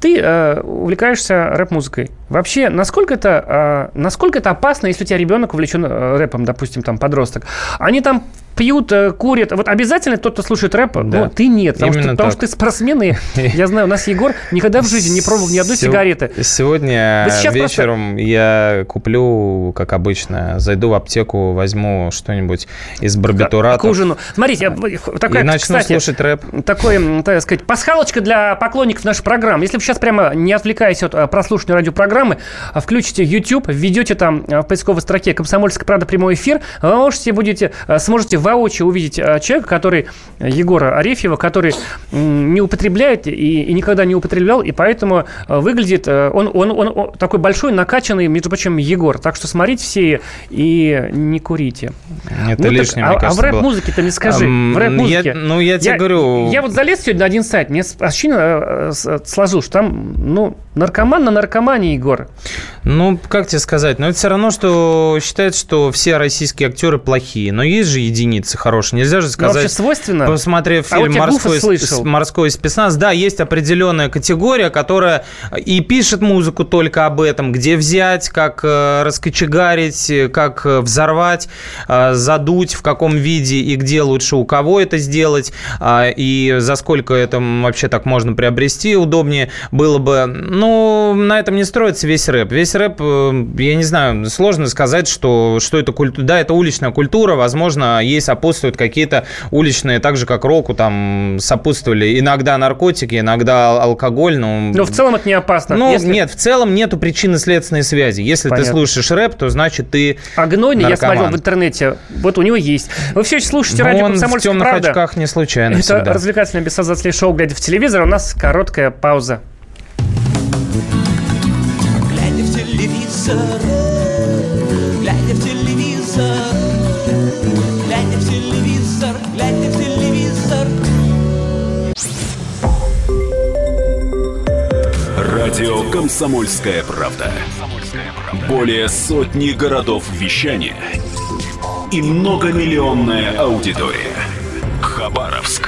ты э, увлекаешься рэп-музыкой. Вообще, насколько это, э, насколько это опасно, если у тебя ребенок увлечен э, рэпом, допустим, там подросток? Они там пьют, э, курят. Вот обязательно тот, кто слушает рэп, да. но ты нет. Потому, что, потому что ты спортсмен, и я знаю, у нас Егор никогда в жизни не пробовал ни одной Сего- сигареты. Сегодня вечером я куплю, как обычно, зайду в аптеку, возьму что-нибудь из барбитуратов. К ужину. Смотрите, я- такая, и начну кстати, слушать рэп. такой, так сказать, пасхалочка для поклонников нашей программы. Если вы сейчас прямо не отвлекаясь от а, прослушивания радиопрограммы, а, включите YouTube, введете там в поисковой строке «Комсомольская правда» прямой эфир, вы можете, будете, сможете воочию увидеть а, человека, который, а, Егора Арефьева, который не употребляет и, и никогда не употреблял, и поэтому а, выглядит, а, он, он, он, он такой большой, накачанный, между прочим, Егор. Так что смотрите все и не курите. Это Ну так, лишнее, а, мне а кажется, в было. рэп-музыке-то не скажи. Ам, в рэп-музыке. я- ну, я тебе говорю- Я вот залез сегодня на один сайт, мне с- ощущение э, с- сложил, что там, ну, наркоман на наркомане, Егор. Ну, как тебе сказать? Но это все равно, что считается, что все российские актеры плохие. Но есть же единицы хорошие. Нельзя же Ну, сказать... вообще свойственно. Посмотрев А вот фильм Гуфа «Морской, слышал. «Морской спецназ», да, есть определенная категория, которая и пишет музыку только об этом, где взять, как э, раскочегарить, э, как э, взорвать, э, задуть, в каком виде и где лучше у кого это сделать, а, и за сколько это вообще так можно приобрести удобнее было бы. Ну, на этом не строится весь рэп. Весь рэп, э, я не знаю, сложно сказать, что, что это культура. Да, это уличная культура, возможно, ей сопутствуют какие-то уличные, так же, как року, там сопутствовали иногда наркотики, иногда ал- алкоголь, ну... Но в целом это не опасно. Ну, Если- нет, в целом нету причинно-следственной связи. Если Понятно. ты слушаешь рэп, то значит ты А гнойный, я смотрел в интернете, вот у него есть. Вы все еще слушаете Но радио он в «Комсомольская темных правда». очках не случайно Это всегда. развлекательное бессознательное шоу «Глядя в телевизор». У нас короткая пауза. Телевизор, глядя в телевизор, глядя в телевизор, глядя в телевизор. Радио «Комсомольская правда». Более сотни городов вещания и многомиллионная аудитория. Хабаровск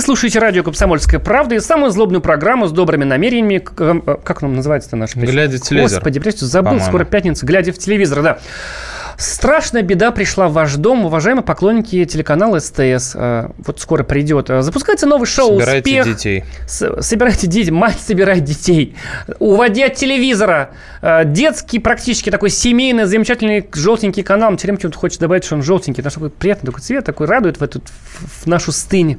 Вы слушаете радио «Комсомольская правда» и самую злобную программу с добрыми намерениями. К- э, Как нам называется-то наш «Глядя в телевизор», Господи, представьте, забыл, по-моему. скоро пятница. «Глядя в телевизор», да. Страшная беда пришла в ваш дом, уважаемые поклонники телеканала СТС. Э, вот скоро придет. Э, запускается новый шоу Собирайте «Успех». детей. С- собирайте детей, мать собирает детей. Уводи от телевизора. Э, Детский, практически такой семейный, замечательный желтенький канал. Все время хочется добавить, что он желтенький. Потому что такой приятный такой цвет, такой радует в, эту, в нашу стынь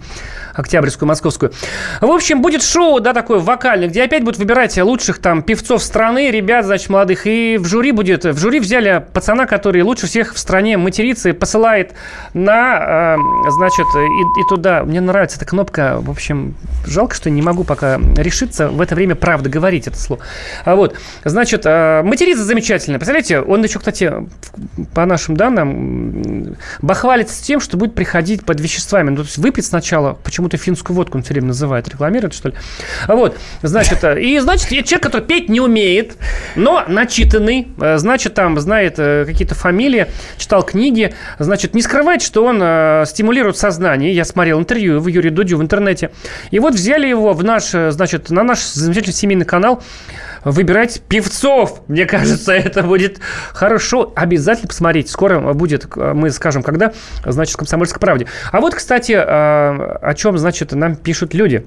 октябрьскую, московскую. В общем, будет шоу, да, такое вокальное, где опять будут выбирать лучших там певцов страны, ребят, значит, молодых. И в жюри будет, в жюри взяли пацана, который лучше всех в стране матерится и посылает на, э, значит, и, и туда. Мне нравится эта кнопка. В общем, жалко, что не могу пока решиться в это время правда говорить это слово. А вот, значит, э, матерится замечательно. Представляете, он еще, кстати, по нашим данным, бахвалится тем, что будет приходить под веществами. Ну, то есть выпить сначала, почему-то финскую водку он все время называет, рекламирует, что ли. А Вот, значит, э, и, значит, человек, который петь не умеет, но начитанный, э, значит, там знает э, какие-то фамилии, читал книги, значит, не скрывает, что он стимулирует сознание. Я смотрел интервью в Юрия Дудю в интернете. И вот взяли его в наш, значит, на наш замечательный семейный канал выбирать певцов. Мне кажется, это будет хорошо. Обязательно посмотрите. Скоро будет, э, мы скажем, когда, значит, в «Комсомольской правде». А вот, кстати, э, о чем, значит, нам пишут люди.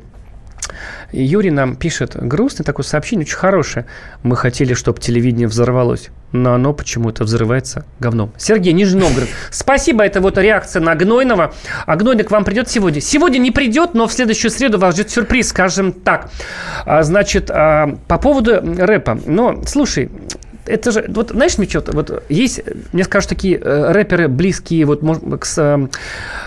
Юрий нам пишет грустное такое сообщение, очень хорошее. Мы хотели, чтобы телевидение взорвалось, но оно почему-то взрывается говном. Сергей, Нижний Новгород. Спасибо, это вот реакция на Гнойного. А Гнойный к вам придет сегодня? Сегодня не придет, но в следующую среду вас ждет сюрприз, скажем так. А, значит, а, по поводу рэпа. Но, слушай, это же, вот знаешь, мне что-то, вот есть, мне скажут, такие э, рэперы близкие вот к с,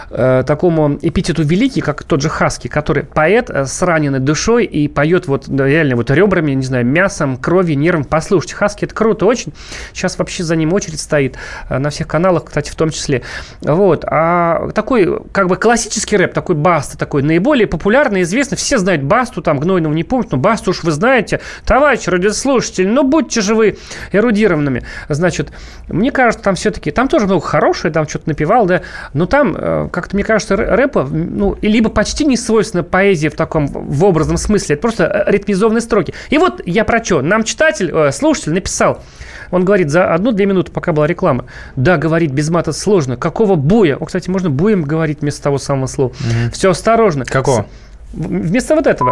э, такому эпитету великий, как тот же Хаски, который поэт э, с раненой душой и поет вот реально вот ребрами, не знаю, мясом, кровью, нервом. Послушайте, Хаски это круто очень. Сейчас вообще за ним очередь стоит э, на всех каналах, кстати, в том числе. Вот. А такой, как бы классический рэп, такой Баста, такой наиболее популярный, известный. Все знают Басту, там Гнойного не помнят, но Басту уж вы знаете. Товарищ радиослушатель, ну будьте же вы эрудированными. Значит, мне кажется, там все-таки, там тоже много хорошего, там что-то напевал, да, но там, э, как-то, мне кажется, рэ- рэпа, ну, либо почти не свойственна поэзия в таком, в образном смысле, это просто э, ритмизованные строки. И вот я про что? Нам читатель, э, слушатель написал, он говорит, за одну-две минуты, пока была реклама. Да, говорит, без мата сложно. Какого боя? О, кстати, можно боем говорить вместо того самого слова. Все осторожно. Какого? Вместо вот этого.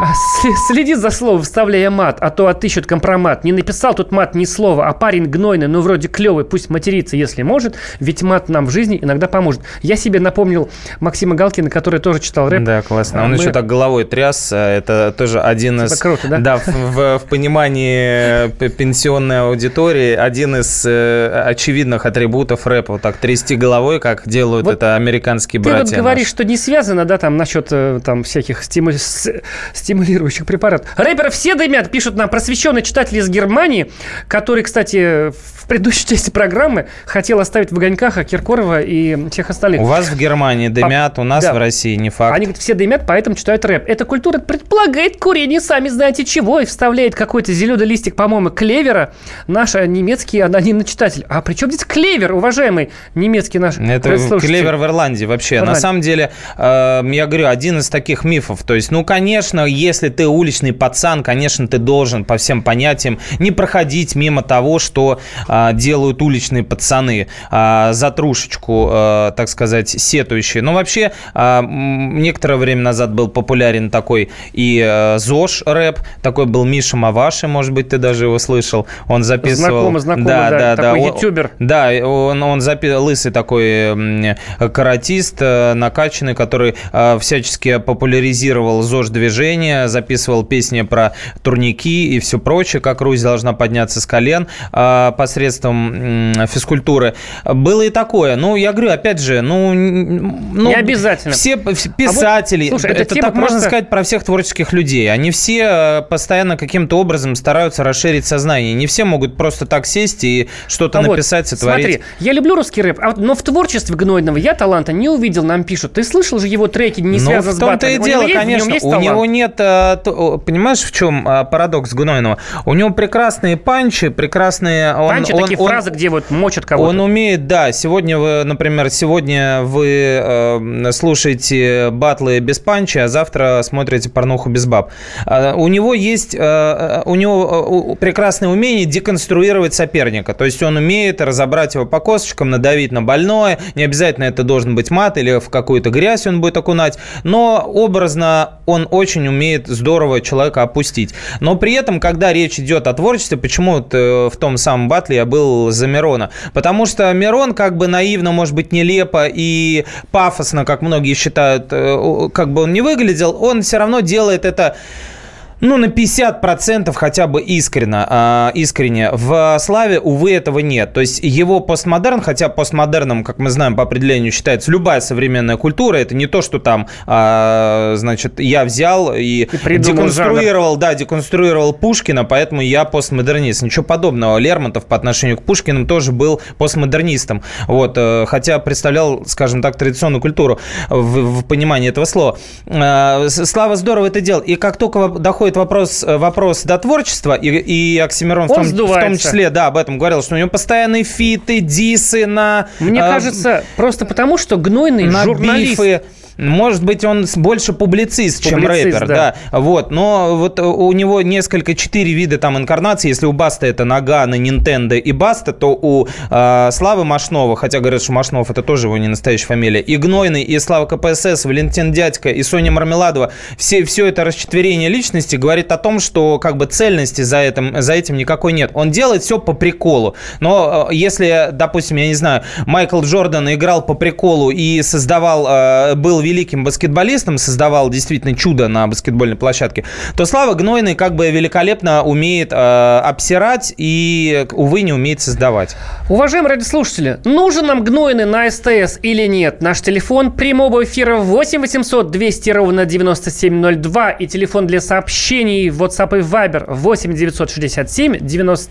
А, Следи за словом, вставляя мат, а то отыщут компромат. Не написал тут мат ни слова, а парень гнойный, ну вроде клевый, пусть матерится, если может, ведь мат нам в жизни иногда поможет. Я себе напомнил Максима Галкина, который тоже читал рэп. Да, классно. А Он мы- еще так головой тряс. а Это тоже один Типа из... круто, да? Да, в, в- в понимании п- пенсионной аудитории один из э, очевидных атрибутов рэпа. Вот так трясти головой, как делают Вот это американские Ты братья. вот говоришь, наши. что не связано, да, там, насчет э, там всяких стиму- стимулирующих препаратов. Рэперы все дымят, пишут нам просвещенный читатель из Германии, который, кстати, в предыдущей части программы хотел оставить в огоньках Киркорова и всех остальных. У вас в Германии дымят, у нас да. в России не факт. Они говорят, все дымят, поэтому читают рэп. Эта культура предполагает курение, сами знаете чего, и вставляет какой-то зеленый листик, по-моему, клевера, наш э, немецкий анонимный читатель. А при чем здесь клевер, уважаемый немецкий наш Это клевер в Ирландии вообще. В На Ирландии. самом деле, э, я говорю, один из таких мифов. То есть, ну, конечно, если ты уличный пацан, конечно, ты должен по всем понятиям не проходить мимо того, что э, делают уличные пацаны э, за трушечку, э, так сказать, сетующие. Но вообще, э, некоторое время назад был популярен такой и э, ЗОЖ рэп, такой был Миша Маваши, может быть, ты даже его слышал. Он записывал... Знакомый, знакомый, да, такой Он- ютубер. да, и он, он запи- лысый такой каратист, э, накачанный, который э, всячески популяризировал ЗОЖ-движение, записывал песни про турники и все прочее, как Русь должна подняться с колен э, посредством физкультуры. Было и такое. Ну, я говорю, опять же, ну... ну Не обязательно. Все писатели, А вот, слушай, это так можно сказать про всех творческих людей. Они все э, постоянно каким-то образом стараются расширить сознание. Не все могут просто так сесть и что-то А вот, написать, сотворить. Смотри, я люблю русский рэп, а вот- но в творчестве Гнойного я таланта не увидел, нам пишут. Ты слышал же его треки, не Ну, связаны в с батлами? и дело, него есть- конечно. У талант? него нет... э, Понимаешь, в чем э, парадокс Гнойного? У него прекрасные панчи, прекрасные... он- Панчи, он- такие он- фразы, где вот мочат кого-то. Он умеет, да. Сегодня вы, например, сегодня вы э, слушаете батлы без панча, а завтра смотрите порнуху без баб. А, у него есть, э, у него э, у- прекрасное умение деконструировать соперника. То есть он умеет разобрать его по косточкам, надавить на больное. Не обязательно это должен быть мат или в какую-то грязь он будет окунать. Но образно он очень умеет здорово человека опустить. Но при этом, когда речь идет о творчестве, почему вот, э, в том самом батле я был за Мирона? Потому что Мирон как бы наивно, может быть, нелепо и пафосно, как многие считают, э, как бы он не выглядел, он все равно делает это ну, на 50% хотя бы искренно, а, искренне. В Славе, увы, этого нет. То есть его постмодерн, хотя постмодерном, как мы знаем, по определению считается любая современная культура, это не то, что там, а, значит, я взял и, придумал деконструировал, да, деконструировал Пушкина, поэтому я постмодернист. Ничего подобного. Лермонтов по отношению к Пушкину тоже был постмодернистом. Вот, э, хотя представлял, скажем так, традиционную культуру в, в понимании этого слова. Э, Слава здорово это делал. И как только во- доходит вопрос, э, вопрос до творчества, и, и Оксимирон в том, в том числе, да, об этом говорил, что у него постоянные фиты, дисы на... Мне э, кажется, просто потому, что гнойный на журналист. бифы. Может быть, он больше публицист, чем Публицист, рэпер, да. да. Вот, но вот у него несколько, четыре вида там инкарнации. Если у Баста это Нагана, Нинтендо и Баста, то у э, Славы Машнова, хотя говорят, что Машнов это тоже его не настоящая фамилия, и Гнойный, и Слава КПСС, Валентин Дядько, и Соня Мармеладова, все, все это расчетверение личности говорит о том, что как бы цельности за этим, за этим никакой нет. Он делает все по приколу. Но э, если, допустим, я не знаю, Майкл Джордан играл по приколу и создавал, э, был великим баскетболистом, создавал действительно чудо на баскетбольной площадке, то Слава Гнойный как бы великолепно умеет э, обсирать и, увы, не умеет создавать. Уважаемые радиослушатели, нужен нам гнойный на СТС или нет? Наш телефон прямого эфира 8 800 200 ровно 9702 и телефон для сообщений в WhatsApp и Viber 8 967 90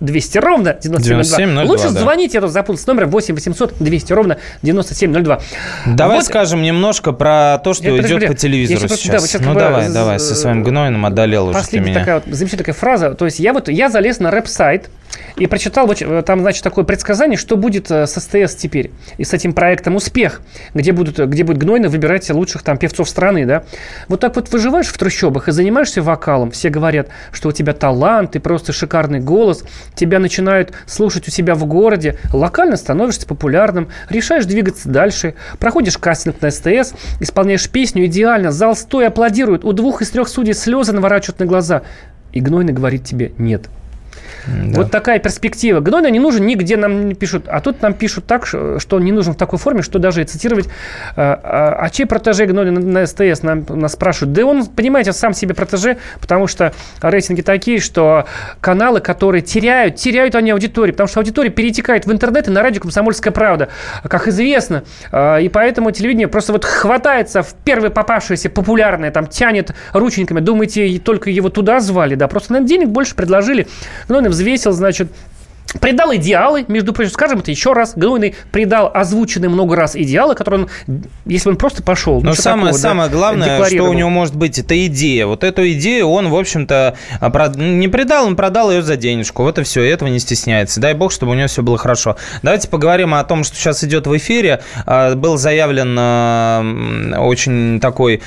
200 ровно 9702. 9702, Лучше да. звоните, а запутаться номер 8 800 200 ровно 9702. Давай Вот- скажем немножко про то, что Я, идет по телевизору щас просто- сейчас. да, ну давай, з- давай, со своим Гнойным одолел уже ты меня. такая вот замечательная такая фраза. То есть я вот я залез на рэп-сайт и прочитал э, там, значит, такое предсказание, что будет э, с СТС теперь и с этим проектом «Успех», где, будут, где будет Гнойно выбирать лучших там певцов страны, да. Вот так вот выживаешь в трущобах и занимаешься вокалом. Все говорят, что у тебя талант, ты просто шикарный голос. Тебя начинают слушать у себя в городе. Локально становишься популярным, решаешь двигаться дальше. Проходишь кастинг на СТС, исполняешь песню идеально, зал стоя аплодирует, у двух из трех судей слезы наворачивают на глаза. И Гнойный говорит тебе «нет». Да. Вот такая перспектива. Гнойный не нужен нигде нам не пишут. А тут нам пишут так, что он не нужен в такой форме, что даже и цитировать. э, А, а чей протеже Гнойный на, на СТС нам, нас спрашивают? Да он, понимаете, сам себе протеже, потому что рейтинги такие, что каналы, которые теряют, теряют они аудиторию, потому что аудитория перетекает в интернет и на радио «Комсомольская правда», как известно. Э, И поэтому телевидение просто вот хватается в первое попавшееся популярное, там тянет рученьками. Думаете, только его туда звали? Да, просто нам денег больше предложили. Гнойный взвесил, значит, Предал идеалы, между прочим, скажем это еще раз, Гнойный предал озвученные много раз идеалы, которые он, если бы он просто пошел. Но что самое, такого, да, самое главное, что у него может быть, это идея. Вот эту идею он, в общем-то, не предал, он продал ее за денежку. Вот и все, и этого не стесняется. Дай бог, чтобы у него все было хорошо. Давайте поговорим о том, что сейчас идет в эфире. А, Был заявлен а, очень такой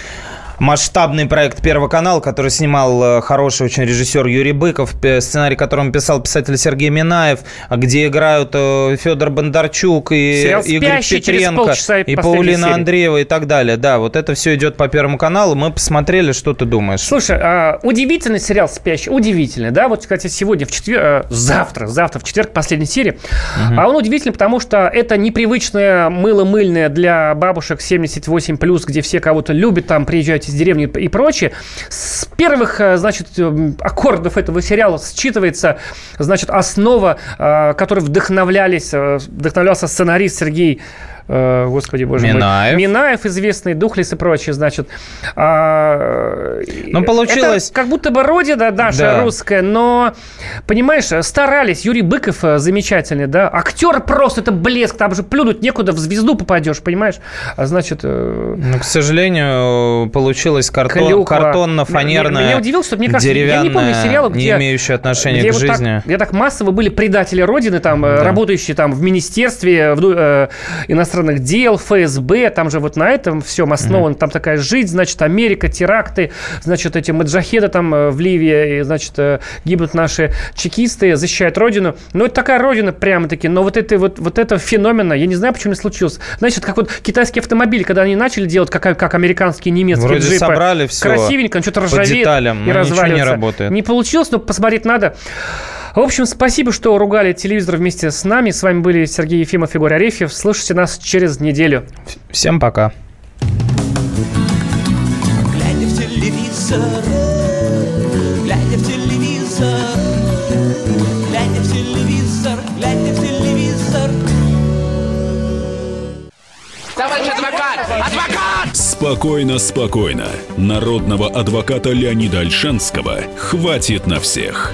масштабный проект Первого канала, который снимал э, хороший очень режиссер Юрий Быков, сценарий которому писал писатель Сергей Минаев, где играют э, Федор Бондарчук и Сериал Игорь Петренко и Паулина серия. Андреева и так далее. Да, вот это все идет по Первому каналу. Мы посмотрели, что ты думаешь. Слушай, а, удивительный сериал «Спящий», удивительный, да, вот, кстати, сегодня в четверг, завтра, завтра в четверг последняя серия, а он удивительный, потому что это непривычное мыло мыльное для бабушек 78+, где все кого-то любят, там, приезжают из деревни и прочее. С первых, э, значит, э, аккордов этого сериала считывается, значит, основа, э, которой вдохновлялись, вдохновлялся сценарист Сергей э, господи боже Минаев. мой. Минаев, известный, Духлес и прочее, значит. А, Ну, получилось- это как будто бы родина наша Да. русская, но, понимаешь, старались. Юрий Быков э, замечательный, да. Актер просто, это блеск, там же плюнуть некуда, в звезду попадешь, понимаешь? А значит... э, Ну, к сожалению, получилось картон, картонно-фанерное, Меня удивило, что, мне кажется, я не помню сериала, где... не имеющее отношения где к вот жизни. Так, где так массово были предатели Родины, там, Да. работающие там в Министерстве в, э, иностранных дел, ФСБ, там же вот на этом всем основан, там такая жизнь, значит, Америка, теракты, значит, эти маджахеды там э, в Ливии, значит, э, гибнут наши чекисты, защищают Родину. Ну, это такая Родина прямо-таки, но вот, это, вот, вот это феномена, я не знаю, почему не случилось. Значит, как вот китайские автомобили, когда они начали делать, как, как американские, немецкие Вроде джипы, собрали всё красивенько, что-то ржавеет деталям, и ничего не разваливается. работает. Не получилось, но посмотреть надо. В общем, спасибо, что ругали телевизор вместе с нами. С вами были Сергей Ефимов и Егор Арефьев. Слушайте нас через неделю. Всем пока. Глядя в телевизор, глядя в телевизор, глядя в телевизор, глядя в телевизор. Товарищ адвокат! Адвокат! Спокойно, спокойно. Народного адвоката Леонида Альшанского хватит на всех.